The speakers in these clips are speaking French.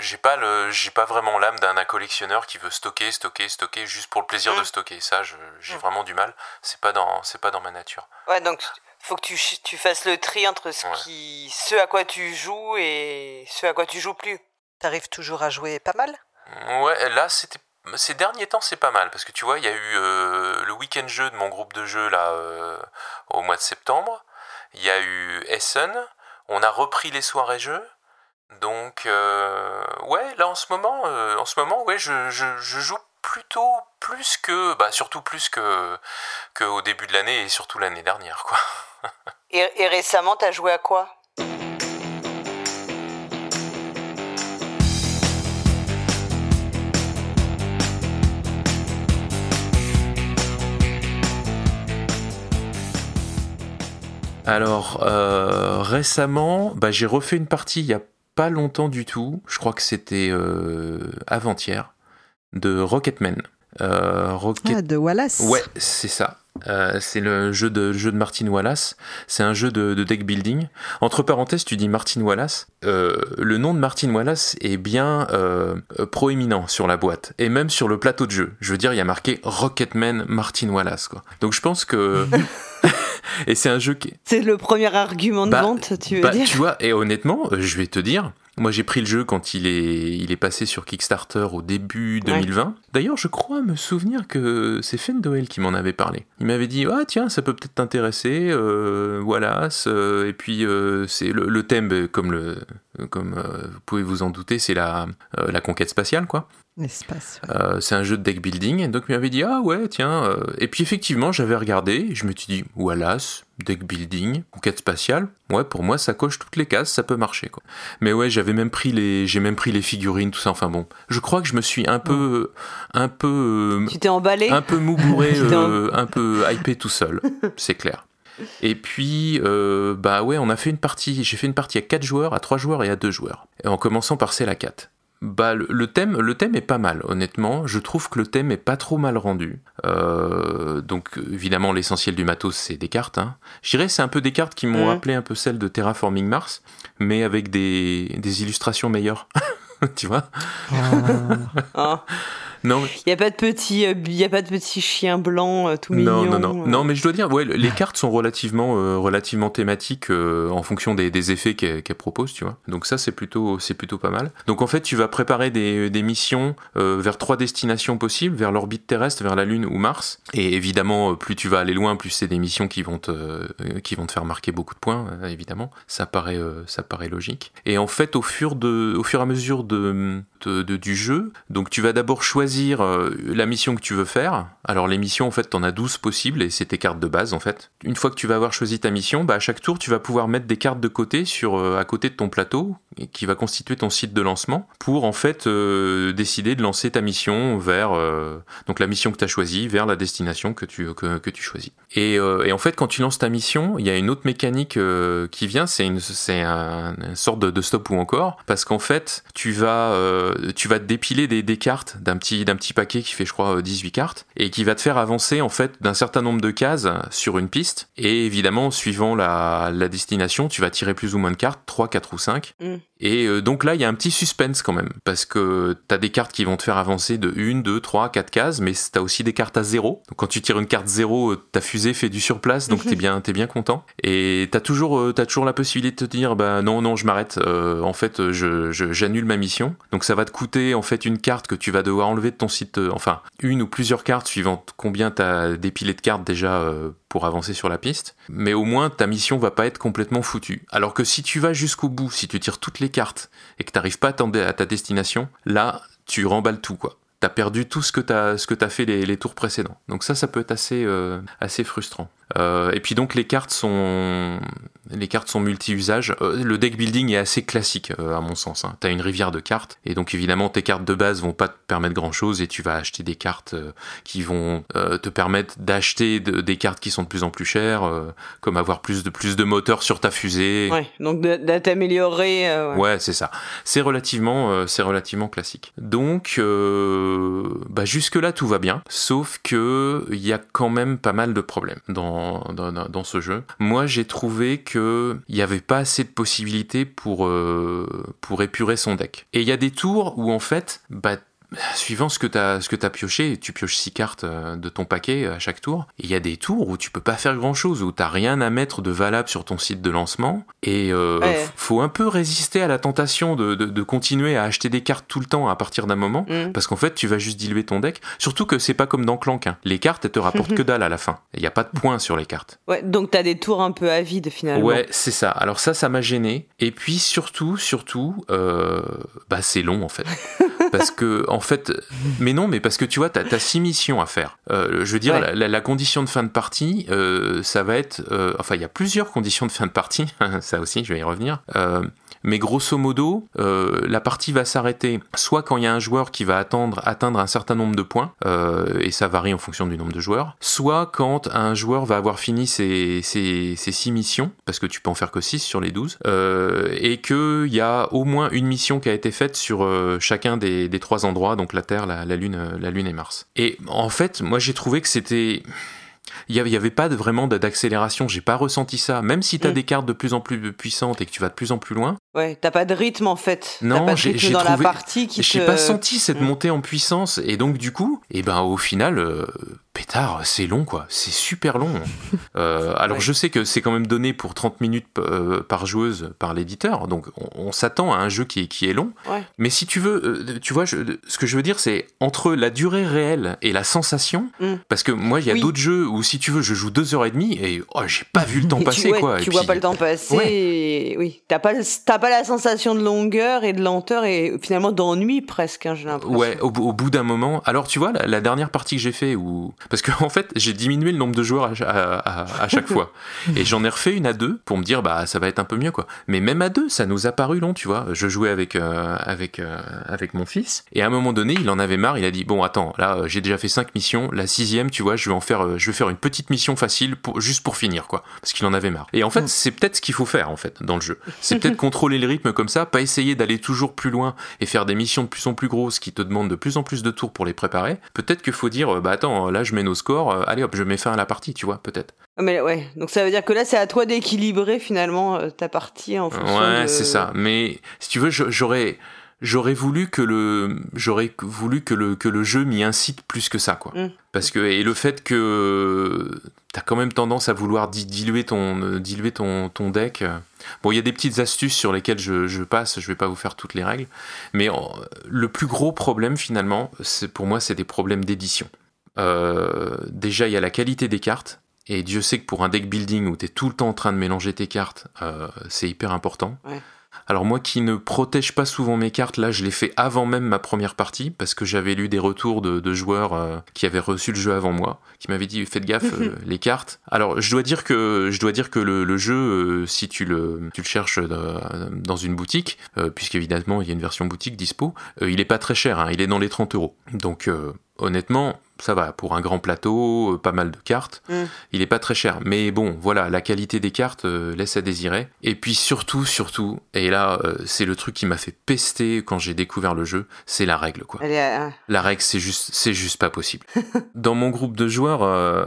j'ai pas le, j'ai pas vraiment l'âme d'un collectionneur qui veut stocker, stocker, stocker juste pour le plaisir de mm. stocker. Ça, j'ai mm. vraiment du mal. C'est pas dans, c'est pas dans ma nature. Ouais, donc faut que tu, tu fasses le tri entre ce qui, ce à quoi tu joues et ce à quoi tu joues plus. T'arrives toujours à jouer pas mal? Ouais, là c'était ces derniers temps, c'est pas mal parce que tu vois, il y a eu euh, le week-end jeu de mon groupe de jeu là euh, au mois de septembre. Il y a eu Essen. On a repris les soirées jeux. Donc euh, ouais, là en ce moment, en ce moment, ouais, je, je, joue plutôt plus que, bah surtout plus que qu'au début de l'année et surtout l'année dernière, quoi. et, et récemment, t'as joué à quoi? Alors, euh, récemment, bah, j'ai refait une partie il n'y a pas longtemps du tout, je crois que c'était euh, avant-hier, de Rocketman. Euh, Ah, de Wallace Ouais, c'est ça. Euh, c'est le jeu de, jeu de Martin Wallace. C'est un jeu de, deck building. Entre parenthèses, tu dis Martin Wallace. Euh, le nom de Martin Wallace est bien euh, proéminent sur la boîte et même sur le plateau de jeu. Je veux dire, il y a marqué Rocketman Martin Wallace. Quoi. Donc je pense que. et c'est un jeu qui. C'est le premier argument de bah, vente, tu veux bah, dire Tu vois, et honnêtement, je vais te dire, moi, j'ai pris le jeu quand il est, il est passé sur Kickstarter au début 2020. D'ailleurs, je crois me souvenir que c'est Fendoel qui m'en avait parlé. Il m'avait dit Ah, tiens, ça peut peut-être t'intéresser, euh, voilà. et puis, euh, c'est le, thème, comme, le, comme euh, vous pouvez vous en douter, c'est la, la conquête spatiale, quoi. L'espace. c'est un jeu de deck building. Et donc, il m'avait dit Ah, ouais, tiens. Et puis, effectivement, j'avais regardé. je me suis dit Wallace, deck building, conquête spatiale, ouais, pour moi, ça coche toutes les cases, ça peut marcher, quoi. Mais ouais, j'avais même pris les, j'ai même pris les figurines, tout ça. Enfin bon, je crois que je me suis un peu, un peu, tu t'es emballé, un peu moubouré, euh, un peu hypé tout seul, c'est clair. Et puis, euh, bah ouais, on a fait une partie, j'ai fait une partie à 4 joueurs, à 3 joueurs et à 2 joueurs. en commençant par C'est la 4 bah, le, thème, le thème est pas mal, honnêtement. Je trouve que le thème est pas trop mal rendu. Euh, donc, évidemment, l'essentiel du matos, c'est des cartes. Hein. Je dirais c'est un peu des cartes qui m'ont rappelé un peu celles de Terraforming Mars, mais avec des, des illustrations meilleures. tu vois? Ah. Non. Il n'y a pas de petit, il euh, y a pas de petit chien blanc euh, tout mignon. Non, non, non. Euh. Non, mais je dois dire, ouais, les cartes sont relativement, relativement thématiques en fonction des, des effets qu'elles proposent, tu vois. Donc ça, c'est plutôt, c'est plutôt pas mal. Donc en fait, tu vas préparer des, des missions vers trois destinations possibles, vers l'orbite terrestre, vers la Lune ou Mars. Et évidemment, plus tu vas aller loin, plus c'est des missions qui vont te, qui vont te faire marquer beaucoup de points, évidemment. Ça paraît, ça paraît logique. Et en fait, au fur de, au fur et à mesure de, de, du jeu, donc tu vas d'abord choisir euh, la mission que tu veux faire. Alors les missions, en fait, en as 12 possibles et c'est tes cartes de base, en fait. Une fois que tu vas avoir choisi ta mission, bah, à chaque tour, tu vas pouvoir mettre des cartes de côté sur, euh, à côté de ton plateau qui va constituer ton site de lancement pour, en fait, euh, décider de lancer ta mission vers, donc la mission que tu as choisie, vers la destination que tu, que, tu choisis. Et, et, en fait, quand tu lances ta mission, il y a une autre mécanique qui vient, c'est une, c'est un, une sorte de, stop ou encore, parce qu'en fait, tu vas, tu vas dépiler des, des cartes d'un petit d'un petit paquet qui fait je crois 18 euh, cartes et qui va te faire avancer en fait d'un certain nombre de cases sur une piste. Et évidemment suivant la, destination tu vas tirer plus ou moins de cartes 3, 4 ou 5 mm. et euh, donc là il y a un petit suspense quand même parce que tu as des cartes qui vont te faire avancer de 1, 2, 3, 4 cases mais tu as aussi des cartes à 0 donc quand tu tires une carte 0 euh, ta fusée fait du surplace donc t'es bien, es bien content. Et t'as toujours, as toujours la possibilité de te dire bah non non je m'arrête. En fait je, j'annule ma mission. Donc ça va te coûter en fait une carte que tu vas devoir enlever de ton site, euh, enfin une ou plusieurs cartes suivant combien tu as dépilé de cartes déjà euh, pour avancer sur la piste, mais au moins ta mission va pas être complètement foutue. Alors que si tu vas jusqu'au bout, si tu tires toutes les cartes et que t'arrives pas à, à ta destination, là tu remballes tout quoi t'as perdu tout ce que t'as ce que t'as fait les, tours précédents. Donc ça, ça peut être assez euh, assez frustrant. Et puis donc les cartes sont les cartes sont multi-usages. Euh, le deck building est assez classique euh, à mon sens. Hein. T'as une rivière de cartes et donc évidemment tes cartes de base vont pas te permettre grand chose et tu vas acheter des cartes qui vont te permettre d'acheter des cartes qui sont de plus en plus chères, comme avoir plus de plus de moteurs sur ta fusée. Ouais, donc de, t'améliorer. ouais, ouais c'est ça. C'est relativement c'est relativement classique. Donc bah jusque là tout va bien, sauf que il y a quand même pas mal de problèmes dans dans, dans, ce jeu. Moi, j'ai trouvé que qu'il n'y avait pas assez de possibilités pour, pour épurer son deck. Et il y a des tours où en fait, bah, suivant ce que tu as, pioché, tu pioches 6 cartes euh, de ton paquet à chaque tour. Il y a des tours où tu peux pas faire grand chose, où t'as rien à mettre de valable sur ton site de lancement. Et euh, faut un peu résister à la tentation de, de, continuer à acheter des cartes tout le temps à partir d'un moment, mm. parce qu'en fait, tu vas juste diluer ton deck. Surtout que c'est pas comme dans Clank. Hein. Les cartes, elles te rapportent que dalle à la fin. Il n'y a pas de points sur les cartes. Ouais, donc t'as des tours un peu avides finalement. Ouais, c'est ça. Alors ça, ça m'a gêné. Et puis surtout, surtout, euh, bah c'est long en fait. parce que en fait, mais non, mais parce que tu vois, t'as as six missions à faire. Euh, je veux dire, la, condition de fin de partie, euh, ça va être, euh, enfin, il y a plusieurs conditions de fin de partie. ça aussi, je vais y revenir. Mais grosso modo, euh, la partie va s'arrêter soit quand il y a un joueur qui va attendre, atteindre un certain nombre de points, euh, et ça varie en fonction du nombre de joueurs, soit quand un joueur va avoir fini ses, ses, ses 6 missions, parce que tu peux en faire que 6 sur les 12, euh, et qu'il y a au moins une mission qui a été faite sur euh, chacun des, trois endroits, donc la Terre, la, la, Lune, la Lune et Mars. Et en fait, moi j'ai trouvé que c'était il n'y avait pas de, vraiment d'accélération, j'ai pas ressenti ça. Même si tu as mm. des cartes de plus en plus puissantes et que tu vas de plus en plus loin. Ouais, t'as pas de rythme en fait. Non, j'ai dans la partie qui J'ai pas senti cette mm. montée en puissance et donc du coup, et eh ben au final, euh, pétard, c'est long quoi, c'est super long. Euh, alors je sais que c'est quand même donné pour 30 minutes euh, par joueuse par l'éditeur, donc on, s'attend à un jeu qui est, qui est long. Mais si tu veux, tu vois, ce que je veux dire, c'est entre la durée réelle et la sensation, mm. parce que moi il y a d'autres jeux où si tu veux, je joue deux heures et demie et oh, j'ai pas vu le temps passer. tu, quoi. tu vois pas le temps passer. Et... Oui, t'as pas, pas la sensation de longueur et de lenteur et finalement d'ennui presque, hein, j'ai l'impression. Ouais, au, bout d'un moment. Alors tu vois, la, dernière partie que j'ai fait, où... parce qu'en en fait, j'ai diminué le nombre de joueurs à, chaque fois. Et j'en ai refait une à deux pour me dire, bah ça va être un peu mieux quoi. Mais même à deux, ça nous a paru long, tu vois. Je jouais avec, euh, avec, euh, avec mon fils et à un moment donné, il en avait marre. Il a dit, bon, attends, là, j'ai déjà fait cinq missions. La sixième, tu vois, je vais en faire, je vais faire une petite mission facile pour, juste pour finir, quoi. Parce qu'il en avait marre. Et en fait, mm. c'est peut-être ce qu'il faut faire, en fait, dans le jeu. C'est peut-être contrôler le rythme comme ça, pas essayer d'aller toujours plus loin et faire des missions de plus en plus grosses qui te demandent de plus en plus de tours pour les préparer. Peut-être qu'il faut dire, euh, bah attends, là je mets nos scores, euh, allez hop, je mets fin à la partie, tu vois, peut-être. Ah, mais ouais, donc ça veut dire que là c'est à toi d'équilibrer finalement euh, ta partie en fonction Ouais, c'est ça. Mais si tu veux, j'aurais j'aurais voulu que le j'aurais voulu que le que le jeu m'y incite plus que ça quoi mm. parce que et le fait que t'as quand même tendance à vouloir diluer ton diluer ton ton deck bon il y a des petites astuces sur lesquelles je, je, passe je vais pas vous faire toutes les règles mais le plus gros problème finalement c'est pour moi c'est des problèmes d'édition euh, déjà il y a la qualité des cartes et Dieu sait que pour un deck building où tu es tout le temps en train de mélanger tes cartes, euh, c'est hyper important. Ouais. Alors moi qui ne protège pas souvent mes cartes, là je l'ai fait avant même ma première partie parce que j'avais lu des retours de, joueurs euh, qui avaient reçu le jeu avant moi, qui m'avaient dit faites gaffe euh, les cartes. Alors je dois dire que je dois dire que le, jeu, euh, si tu le tu le cherches dans une boutique, puisqu'évidemment il y a une version boutique dispo, il est pas très cher, hein, il est dans les 30 euros. Donc honnêtement, ça va, pour un grand plateau, euh, pas mal de cartes, mm. il est pas très cher. Mais bon, voilà, la qualité des cartes euh, laisse à désirer. Et puis surtout, surtout, et là, euh, c'est le truc qui m'a fait pester quand j'ai découvert le jeu, c'est la règle, quoi. La règle, c'est juste, c'est juste pas possible. Dans mon groupe de joueurs,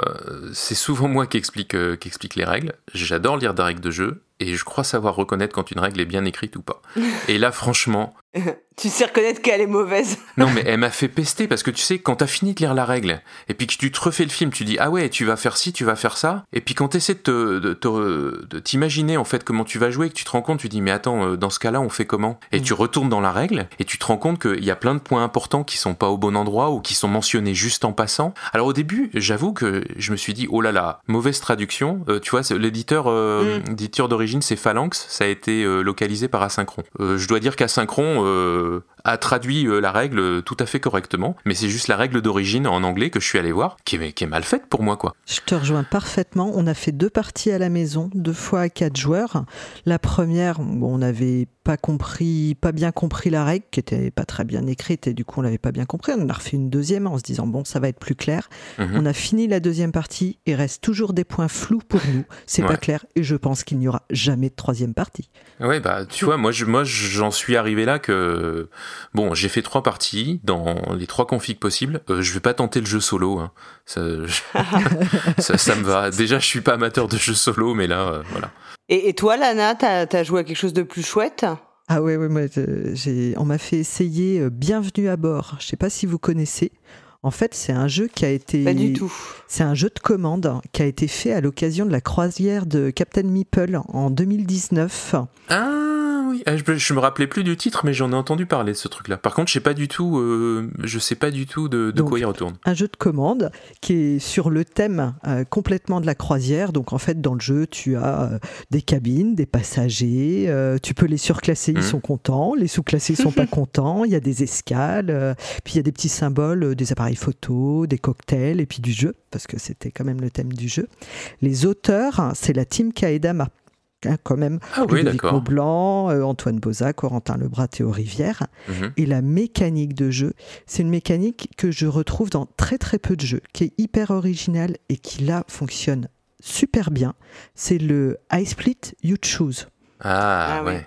c'est souvent moi qui explique, qui explique les règles. J'adore lire des règles de jeu, et je crois savoir reconnaître quand une règle est bien écrite ou pas. Et là, franchement, tu sais reconnaître qu'elle est mauvaise. non, mais elle m'a fait pester parce que tu sais, quand t'as fini de lire la règle et puis que tu te refais le film, tu dis ah ouais, tu vas faire ci, tu vas faire ça. Et puis quand t'essaies de, de, t'imaginer en fait comment tu vas jouer, que tu te rends compte, tu dis mais attends, euh, dans ce cas-là, on fait comment? Et tu retournes dans la règle et tu te rends compte qu'il y a plein de points importants qui sont pas au bon endroit ou qui sont mentionnés juste en passant. Alors au début, j'avoue que je me suis dit oh là là, mauvaise traduction. Euh, tu vois, l'éditeur euh, mm. d'origine c'est Phalanx, ça a été localisé par Asynchron. je dois dire qu'Asynchron euh, a traduit euh, la règle tout à fait correctement, mais c'est juste la règle d'origine en anglais que je suis allé voir, qui est, qui est, mal faite pour moi, quoi. Je te rejoins parfaitement. On a fait deux parties à la maison, deux fois à quatre joueurs. La première, on n'avait pas compris, pas bien compris la règle, qui était pas très bien écrite, et du coup on l'avait pas bien compris. On a refait une deuxième en se disant bon, ça va être plus clair. Mhm. On a fini la deuxième partie. Il reste toujours des points flous pour nous. C'est pas clair, et je pense qu'il n'y aura jamais de troisième partie. Ouais, bah tu vois, moi, moi, j'en suis arrivé là que bon, j'ai fait trois parties dans les trois configs possibles. Euh, je vais pas tenter le jeu solo. Hein. Ça, ça, me va. Déjà, je suis pas amateur de jeux solo, mais là, euh, voilà. Et, toi, Lana, t'as as joué à quelque chose de plus chouette? Ah ouais, ouais moi, on m'a fait essayer Bienvenue à bord. Je sais pas si vous connaissez. En fait, c'est un jeu qui a été. Pas du tout. C'est un jeu de commande qui a été fait à l'occasion de la croisière de Captain Meeple en 2019. Ah ah, je, me rappelais plus du titre, mais j'en ai entendu parler de ce truc-là. Par contre, je sais pas du tout, euh, je sais pas du tout de, quoi il retourne. Un jeu de commande qui est sur le thème euh, complètement de la croisière. Donc en fait, dans le jeu, tu as euh, des cabines, des passagers. tu peux les surclasser, ils mmh. sont contents. Les sous-classés, ils sont pas contents. Il y a des escales. puis il y a des petits symboles, des appareils photo, des cocktails et puis du jeu parce que c'était quand même le thème du jeu. Les auteurs, c'est la team Kaedama. Hein, quand même. Ah oui, Blanc, euh, Antoine Bozac, Corentin Lebras, Théo Rivière. Mhm. Et la mécanique de jeu, c'est une mécanique que je retrouve dans très très peu de jeux, qui est hyper originale et qui là fonctionne super bien. C'est le I Split, You Choose. Ah, ah ouais.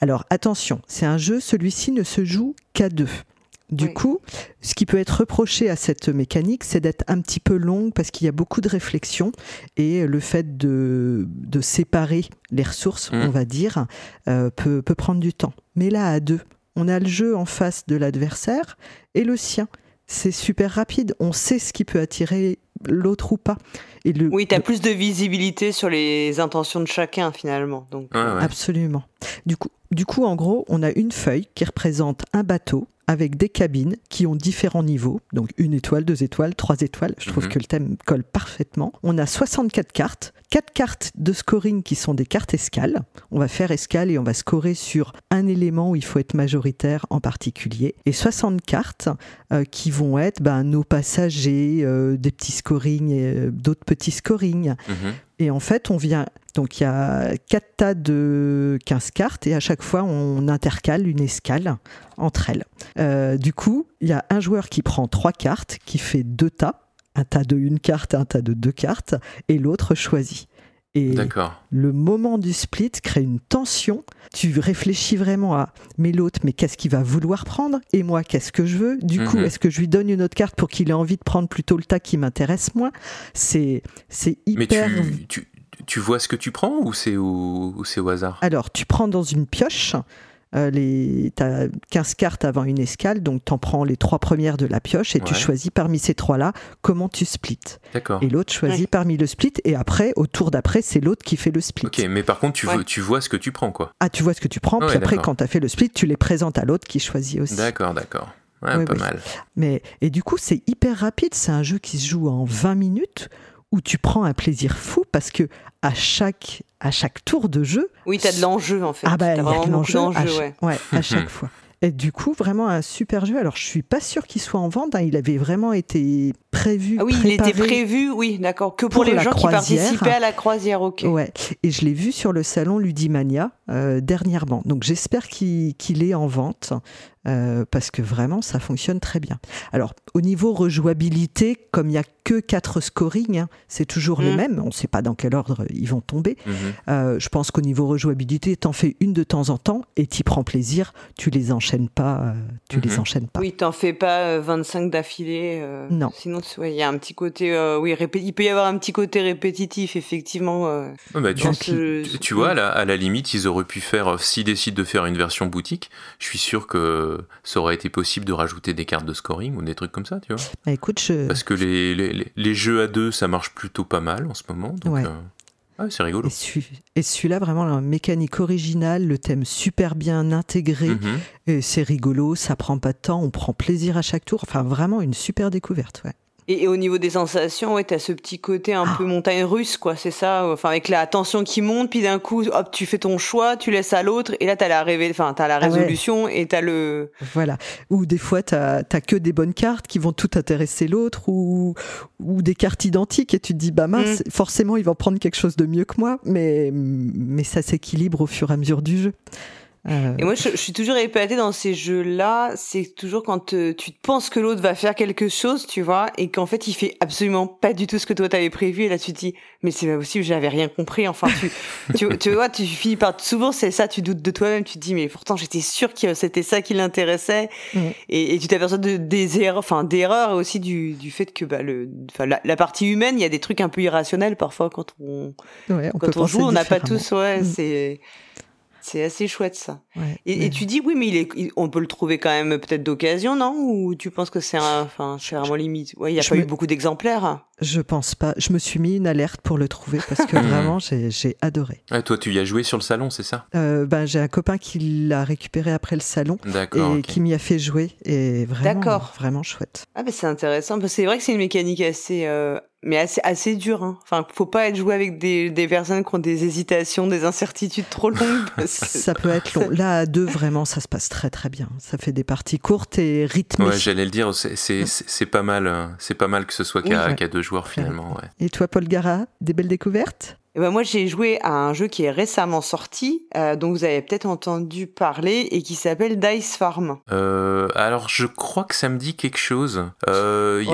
Alors attention, c'est un jeu, celui-ci ne se joue qu'à deux. Du coup, ce qui peut être reproché à cette mécanique, c'est d'être un petit peu longue parce qu'il y a beaucoup de réflexion et le fait de, séparer les ressources, mmh. on va dire, euh, peut, peut prendre du temps. Mais là, à deux, on a le jeu en face de l'adversaire et le sien. C'est super rapide, on sait ce qui peut attirer l'autre ou pas. Et le, oui, tu as plus de visibilité sur les intentions de chacun finalement. Donc. Absolument. Du coup, du coup, en gros, on a une feuille qui représente un bateau avec des cabines qui ont différents niveaux, donc une étoile, deux étoiles, trois étoiles. Je trouve mhm. que le thème colle parfaitement. On a 64 cartes, quatre cartes de scoring qui sont des cartes escales. On va faire escale et on va scorer sur un élément où il faut être majoritaire en particulier. Et 60 cartes euh, qui vont être ben, nos passagers, euh, des petits scorings et euh, d'autres petits scorings. Mhm. Et en fait, on vient. Donc, il y a quatre tas de 15 cartes et à chaque fois, on intercale une escale entre elles. Euh, du coup, il y a un joueur qui prend trois cartes, qui fait deux tas, un tas de une carte un tas de deux cartes, et l'autre choisit. Et le moment du split crée une tension. Tu réfléchis vraiment à mais l'autre, mais qu'est-ce qu'il va vouloir prendre? Et moi, qu'est-ce que je veux? Du coup, mhm. est-ce que je lui donne une autre carte pour qu'il ait envie de prendre plutôt le tas qui m'intéresse moins? C'est c'est hyper. Mais tu, tu, vois ce que tu prends ou c'est au, au hasard? Alors, tu prends dans une pioche euh, les, tu as 15 cartes avant une escale, donc tu en prends les trois premières de la pioche et tu choisis parmi ces trois-là comment tu splits. D'accord. Et l'autre choisit parmi le split et après, au tour d'après, c'est l'autre qui fait le split. Ok, mais par contre, tu, tu vois ce que tu prends, quoi. Ah, tu vois ce que tu prends, puis après, quand tu as fait le split, tu les présentes à l'autre qui choisit aussi. D'accord, d'accord. Ouais, pas mal. Mais, et du coup, c'est hyper rapide. C'est un jeu qui se joue en 20 minutes où tu prends un plaisir fou parce que à chaque, à chaque tour de jeu. Oui, tu as de l'enjeu en fait. Ah bah, il y a de l'enjeu ouais. ouais. à chaque fois. Et du coup, vraiment un super jeu. Alors, je suis pas sûr qu'il soit en vente. Hein. Il avait vraiment été prévu. Ah oui, il était prévu, oui, d'accord. Que pour, les gens qui participaient à la croisière, ok. Ouais. Et je l'ai vu sur le salon Ludimania euh, dernièrement. Donc, j'espère qu'il est en vente. Euh, parce que vraiment ça fonctionne très bien. Alors au niveau rejouabilité, comme il n'y a que quatre scoring, hein, c'est toujours les mmh. mêmes, on ne sait pas dans quel ordre ils vont tomber. Mmh. Euh, je pense qu'au niveau rejouabilité, t'en fais une de temps en temps et t'y prends plaisir, tu les enchaînes pas, euh, tu les mmh. enchaînes pas. Oui, t'en fais pas 25 d'affilée. non. Sinon, il y a un petit côté, oui, il peut y avoir un petit côté répétitif, effectivement. Bah, tu, vois, à la, limite, ils auraient pu faire, s'ils décident de faire une version boutique, je suis sûr que ça aurait été possible de rajouter des cartes de scoring ou des trucs comme ça, tu vois. Bah, écoute, Parce que les, les, les, jeux à deux, ça marche plutôt pas mal en ce moment. Donc, ouais. Euh, c'est rigolo. Et, celui-là, vraiment, la mécanique originale, le thème super bien intégré, mhm. c'est rigolo, ça prend pas de temps, on prend plaisir à chaque tour. Enfin, vraiment une super découverte, ouais. Et, au niveau des sensations, ouais, t'as ce petit côté un peu montagne russe, quoi, c'est ça. Enfin, avec la tension qui monte, puis d'un coup, hop, tu fais ton choix, tu laisses à l'autre, et là, t'as la, enfin, as la ah résolution et t'as le. Voilà. Ou des fois, t'as as que des bonnes cartes qui vont tout intéresser l'autre, ou, ou des cartes identiques, et tu te dis, bah mince, mm. forcément, il va prendre quelque chose de mieux que moi, mais, mais ça s'équilibre au fur et à mesure du jeu. Euh, et moi, je, suis toujours épatée dans ces jeux-là. C'est toujours quand tu te penses que l'autre va faire quelque chose, tu vois, et qu'en fait, il fait absolument pas du tout ce que toi t'avais prévu. Et là, tu te dis, mais c'est pas possible, j'avais rien compris. Enfin, tu, tu, tu, vois, tu finis par souvent c'est ça, tu doutes de toi-même. Tu te dis, mais pourtant, j'étais sûr que c'était ça qui l'intéressait. Mm. Et, et, tu t'aperçois de, des erreurs, enfin d'erreurs aussi du, du fait que bah, le, enfin, la, partie humaine, il y a des trucs un peu irrationnels parfois quand on, ouais, on quand on joue, on n'a pas tous, ouais, mm. c'est c'est assez chouette ça. et, tu dis oui, mais il est, on peut le trouver quand même peut-être d'occasion, non? Ou tu penses que c'est un, enfin, c'est vraiment limite? Ouais, il n'y a pas eu beaucoup d'exemplaires. Je pense pas. Je me suis mis une alerte pour le trouver parce que vraiment j'ai adoré. toi, tu y as joué sur le salon, c'est ça? Euh, Ben j'ai un copain qui l'a récupéré après le salon et qui m'y a fait jouer et vraiment, vraiment chouette. Ah ben c'est intéressant parce que c'est vrai que c'est une mécanique assez euh, mais assez, assez dur. Hein. Enfin, faut pas être joué avec des, des personnes qui ont des hésitations, des incertitudes trop longues. ça peut être long. Là, à deux, vraiment, ça se passe très très bien. Ça fait des parties courtes et rythmées. Ouais, j'allais le dire, c'est pas mal. Hein. C'est pas mal que ce soit qu'à deux joueurs finalement. Ouais. Et toi, Paul Gara, des belles découvertes? Eh ben moi, j'ai joué à un jeu qui est récemment sorti, euh, dont vous avez peut-être entendu parler, et qui s'appelle Dice Farm. Euh, alors, je crois que ça me dit quelque chose. Euh,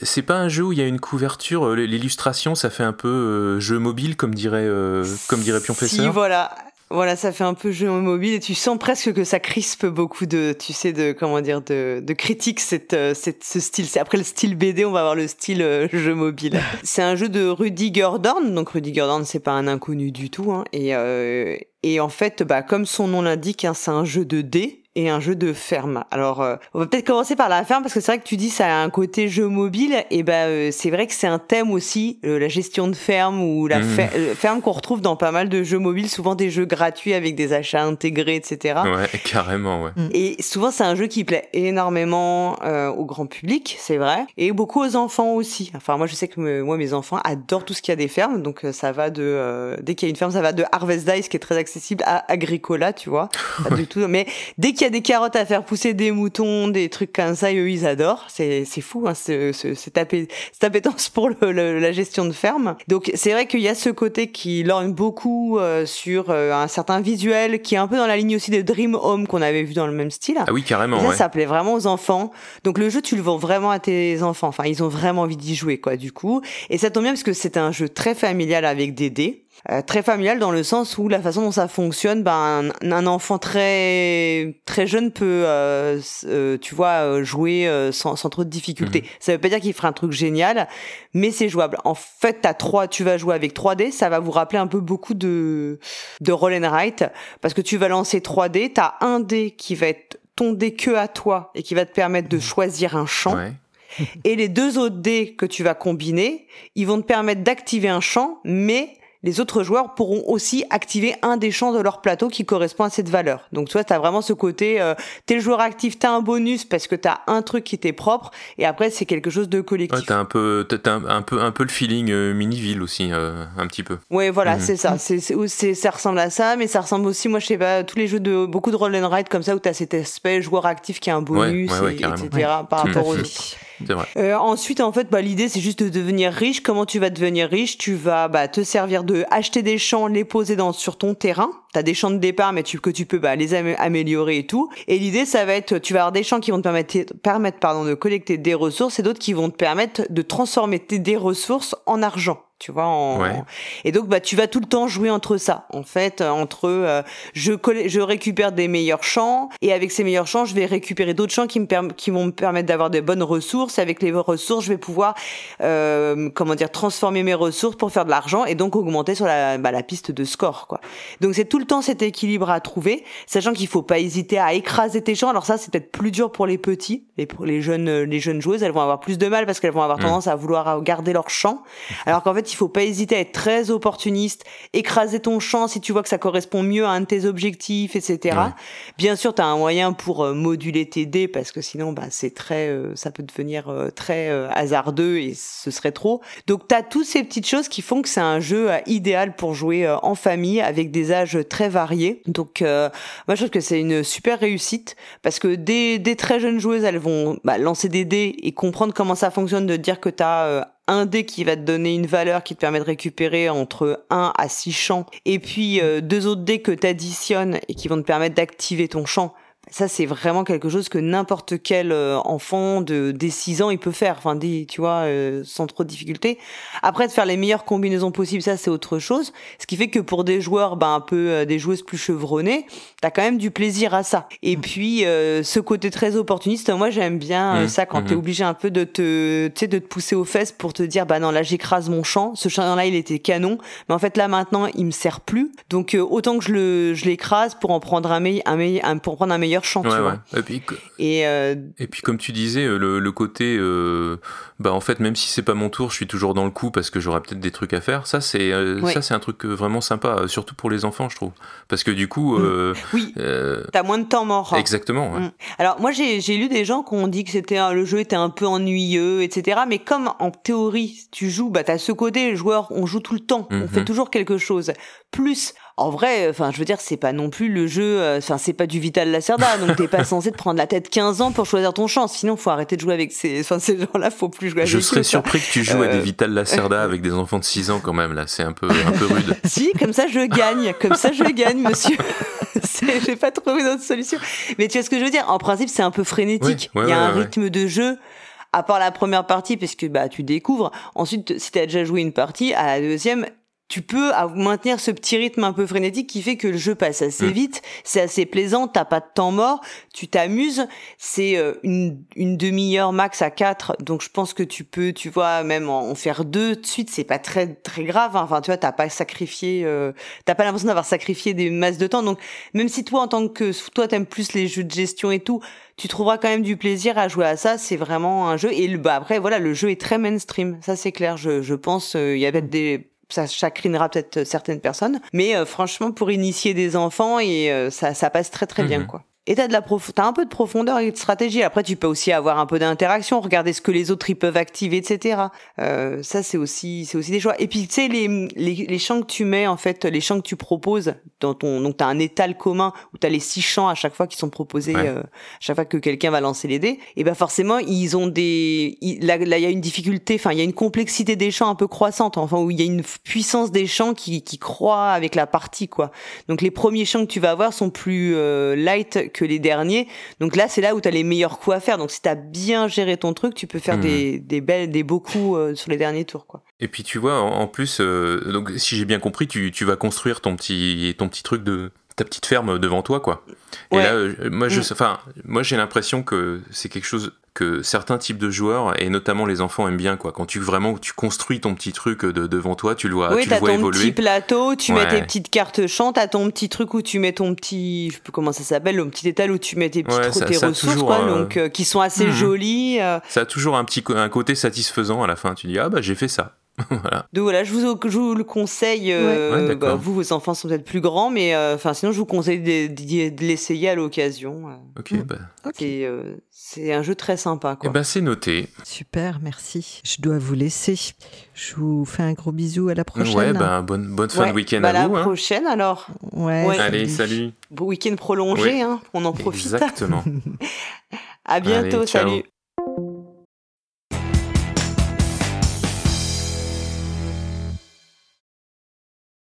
C'est pas un jeu où il y a une couverture, euh, l'illustration, ça fait un peu euh, jeu mobile, comme dirait, comme dirait Pionfesseur. Si, voilà. Voilà, ça fait un peu jeu mobile et tu sens presque que ça crispe beaucoup de, tu sais, de comment dire, de, de critiques cette, euh, cette, ce style. C'est après le style BD, on va avoir le style euh, jeu mobile. c'est un jeu de Rudy Gordon, donc Rudy Gordon, c'est pas un inconnu du tout, hein, et euh, et en fait, bah comme son nom l'indique, hein, c'est un jeu de dés et un jeu de ferme. Alors, euh, on va peut-être commencer par la ferme parce que c'est vrai que tu dis ça a un côté jeu mobile et ben euh, c'est vrai que c'est un thème aussi euh, la gestion de ferme ou la mmh. ferme qu'on retrouve dans pas mal de jeux mobiles, souvent des jeux gratuits avec des achats intégrés, etc. Ouais, carrément, ouais. Mmh. Et souvent c'est un jeu qui plaît énormément au grand public, c'est vrai, et beaucoup aux enfants aussi. Enfin, moi je sais que moi mes enfants adorent tout ce qu'il y a des fermes, donc ça va de dès qu'il y a une ferme, ça va de Harvest Dice qui est très accessible à Agricola, tu vois, pas du tout. Mais dès qu'il y a des carottes à faire pousser des moutons, des trucs comme ça, eux, ils adorent. C'est, c'est fou, hein, c'est, cette, appétence pour le, la gestion de ferme. Donc, c'est vrai qu'il y a ce côté qui lorgne beaucoup euh, sur euh, un certain visuel qui est un peu dans la ligne aussi de Dream Home qu'on avait vu dans le même style. Ah oui, carrément. ça, ça plaît vraiment aux enfants. Donc, le jeu, tu le vends vraiment à tes enfants. Enfin, ils ont vraiment envie d'y jouer, quoi, du coup. Et ça tombe bien parce que c'est un jeu très familial avec des dés. Euh, très familial dans le sens où la façon dont ça fonctionne, ben un, enfant très très jeune peut, euh, euh tu vois, jouer sans, sans, trop de difficultés. Mhm. Ça veut pas dire qu'il fera un truc génial, mais c'est jouable. En fait, t'as trois, tu vas jouer avec 3D, ça va vous rappeler un peu beaucoup de de roll and write parce que tu vas lancer 3D, t'as un dé qui va être ton dé que à toi et qui va te permettre de mhm. choisir un champ. et les deux autres dés que tu vas combiner, ils vont te permettre d'activer un champ, mais les autres joueurs pourront aussi activer un des champs de leur plateau qui correspond à cette valeur. Donc toi, tu as vraiment ce côté, euh, t'es le joueur actif, t'as un bonus parce que t'as un truc qui t'est propre, et après c'est quelque chose de collectif. Ouais, t'as un peu, t'as un, peu, un peu le feeling euh, mini-ville aussi, euh, un petit peu. Ouais, voilà, mhm. c'est ça. C'est, c'est, ça ressemble à ça, mais ça ressemble aussi, moi je sais pas, tous les jeux de beaucoup de roll and ride comme ça où t'as cet aspect joueur actif qui a un bonus, etc. par rapport aux autres. Euh, ensuite, en fait, bah, l'idée, c'est juste de devenir riche. Comment tu vas devenir riche? Tu vas bah, te servir de acheter des champs, les poser dans, sur ton terrain. Tu as des champs de départ, mais tu, que tu peux bah, les améliorer et tout. Et l'idée, ça va être, tu vas avoir des champs qui vont te permettre, permettre pardon, de collecter des ressources et d'autres qui vont te permettre de transformer des ressources en argent tu vois en... et donc bah tu vas tout le temps jouer entre ça en fait euh, entre euh, je je récupère des meilleurs champs et avec ces meilleurs champs je vais récupérer d'autres champs qui me qui vont me permettre d'avoir des bonnes ressources. Avec les ressources je vais pouvoir euh, comment dire transformer mes ressources pour faire de l'argent et donc augmenter sur la bah, la piste de score quoi. Donc c'est tout le temps cet équilibre à trouver sachant qu'il faut pas hésiter à écraser tes champs alors ça c'est peut-être plus dur pour les petits et pour les jeunes les jeunes joueuses elles vont avoir plus de mal parce qu'elles vont avoir mmh. tendance à vouloir garder leur champ alors qu'en fait il faut pas hésiter à être très opportuniste, écraser ton champ si tu vois que ça correspond mieux à un de tes objectifs, etc. Bien sûr, tu as un moyen pour euh, moduler tes dés parce que sinon, bah, c'est très, euh, ça peut devenir euh, très hasardeux et ce serait trop. Donc, tu as toutes ces petites choses qui font que c'est un jeu idéal pour jouer en famille avec des âges très variés. Donc, moi, je trouve que c'est une super réussite parce que des, des très jeunes joueuses, elles vont bah, lancer des dés et comprendre comment ça fonctionne, de dire que tu as un dé qui va te donner une valeur qui te permet de récupérer entre 1 à 6 champs, et puis euh, deux autres dés que tu additionnes et qui vont te permettre d'activer ton champ. Ça, c'est vraiment quelque chose que n'importe quel euh, enfant de des 6 ans, il peut faire, enfin, des, tu vois, euh, sans trop de difficulté. Après, de faire les meilleures combinaisons possibles, ça, c'est autre chose. Ce qui fait que pour des joueurs, ben, un peu, euh, des joueuses plus chevronnées, t'as quand même du plaisir à ça. Et mm. puis, ce côté très opportuniste, moi, j'aime bien mm. ça quand t'es mm-hmm. obligé un peu de te, tu sais, de te pousser aux fesses pour te dire, bah non, là, j'écrase mon champ. Ce champ-là, il était canon. Mais en fait, là, maintenant, il me sert plus. Donc, autant que je le, je l'écrase pour en prendre un meilleur, un meilleur, pour prendre un meilleur chant, Et puis, et, euh, et puis comme tu disais, le, le côté, euh, bah en fait, même si c'est pas mon tour, je suis toujours dans le coup parce que j'aurai peut-être des trucs à faire. Ça, c'est euh, ça, c'est un truc vraiment sympa, surtout pour les enfants, je trouve, parce que du coup, mm. oui, t'as moins de temps mort. Exactement. Mm. Alors moi, j'ai lu des gens qui ont dit que c'était le jeu était un peu ennuyeux, etc. Mais comme en théorie, tu joues, bah t'as ce côté, joueur, on joue tout le temps, on fait toujours quelque chose. Plus en vrai, enfin, je veux dire, c'est pas non plus le jeu, euh, enfin, c'est pas du Vital Lacerda, donc t'es pas censé te prendre la tête 15 ans pour choisir ton champ. Sinon, faut arrêter de jouer avec ces, enfin, ces gens-là, faut plus jouer avec Je serais surpris que tu joues à des euh. Vital Lacerda avec des enfants de 6 ans quand même, là, c'est un peu, un peu rude. si, comme ça, je gagne, comme ça, je gagne, monsieur. J'ai pas trouvé d'autre solution. Mais tu vois ce que je veux dire? En principe, c'est un peu frénétique. Il y a un rythme de jeu à part la première partie parce que bah tu découvres ensuite si t'as déjà joué une partie à la deuxième tu peux maintenir ce petit rythme un peu frénétique qui fait que le jeu passe assez mm. vite, c'est assez plaisant, t'as pas de temps mort, tu t'amuses, c'est euh, une, une demi-heure max à quatre, donc je pense que tu peux, tu vois, même en, faire deux de suite, c'est pas très très grave, hein. enfin tu vois, t'as pas sacrifié, euh, t'as pas l'impression d'avoir sacrifié des masses de temps, donc même si toi en tant que toi t'aimes plus les jeux de gestion et tout, tu trouveras quand même du plaisir à jouer à ça. C'est vraiment un jeu. Et bah après, voilà, le jeu est très mainstream. Ça, c'est clair. Je, je pense, euh, il y avait des ça chagrinera peut-être certaines personnes, mais euh, franchement pour initier des enfants et euh, ça, ça passe très très bien mhm. quoi et t'as de la prof... t'as un peu de profondeur et de stratégie. Après, tu peux aussi avoir un peu d'interaction, regarder ce que les autres ils peuvent activer, etc. Euh, ça, c'est aussi, c'est aussi des choix. Et puis, tu sais, les, les, les champs que tu mets, en fait, les champs que tu proposes dans ton, donc t'as un étal commun où t'as les six champs à chaque fois qui sont proposés, euh, chaque fois que quelqu'un va lancer les dés. Et ben forcément, ils ont des, là, il y a une difficulté, enfin, il y a une complexité des champs un peu croissante, enfin, où il y a une puissance des champs qui, qui croît avec la partie, quoi. Donc, les premiers champs que tu vas avoir sont plus euh, light que les derniers. Donc là, c'est là où tu as les meilleurs coups à faire. Donc si tu as bien géré ton truc, tu peux faire mhm. des, des, belles, des beaux coups euh, sur les derniers tours. Quoi. Et puis tu vois, en, plus, euh, donc si j'ai bien compris, tu, tu, vas construire ton petit, ton petit truc de ta petite ferme devant toi, quoi. Et là, euh, moi, je, mm. enfin, moi, j'ai l'impression que c'est quelque chose que certains types de joueurs et notamment les enfants aiment bien quoi. Quand tu vraiment tu construis ton petit truc de, devant toi tu le vois oui, tu le vois ton petit plateau tu mets tes petites cartes champ t'as ton petit truc où tu mets ton petit je sais plus comment ça s'appelle le petit étal où tu mets tes, petites tes ressources quoi donc euh, qui sont assez mhm. jolies euh. ça a toujours un petit un côté satisfaisant à la fin. Tu dis ah bah j'ai fait ça voilà. Donc voilà, je vous, je vous le conseille. Euh, bah, vous, vos enfants sont peut-être plus grands, mais euh, enfin sinon, je vous conseille de, de, l'essayer à l'occasion. Euh. Ok. Bah. C'est un jeu très sympa. Quoi. Et eh ben, c'est noté. Super, merci. Je dois vous laisser. Je vous fais un gros bisou à la prochaine. Ouais, ben, bonne, bonne fin de week-end bah, à, vous. À la hein. prochaine alors. Ouais. Allez, salut. Bon week-end prolongé, hein, on en profite. Exactement. à bientôt, salut.